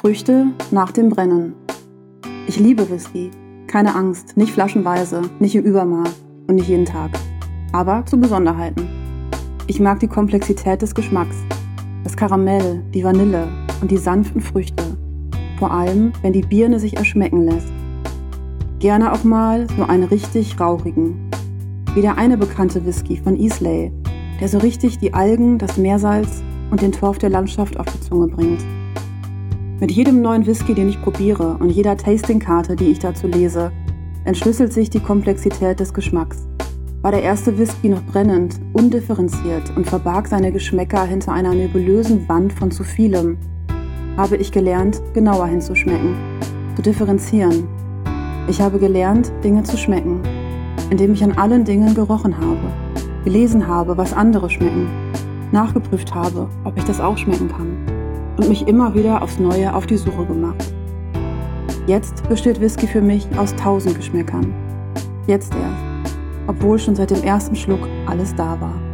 Früchte nach dem Brennen. Ich liebe Whisky. Keine Angst, nicht flaschenweise, nicht im Übermaß und nicht jeden Tag. Aber zu Besonderheiten. Ich mag die Komplexität des Geschmacks. Das Karamell, die Vanille und die sanften Früchte. Vor allem, wenn die Birne sich erschmecken lässt. Gerne auch mal so einen richtig rauchigen. Wie der eine bekannte Whisky von Easley, der so richtig die Algen, das Meersalz und den Torf der Landschaft auf die Zunge bringt. Mit jedem neuen Whisky, den ich probiere und jeder Tastingkarte, die ich dazu lese, entschlüsselt sich die Komplexität des Geschmacks. War der erste Whisky noch brennend, undifferenziert und verbarg seine Geschmäcker hinter einer nebulösen Wand von zu vielem, habe ich gelernt, genauer hinzuschmecken, zu differenzieren. Ich habe gelernt, Dinge zu schmecken, indem ich an allen Dingen gerochen habe, gelesen habe, was andere schmecken, nachgeprüft habe, ob ich das auch schmecken kann und mich immer wieder aufs Neue auf die Suche gemacht. Jetzt besteht Whisky für mich aus tausend Geschmäckern. Jetzt erst, obwohl schon seit dem ersten Schluck alles da war.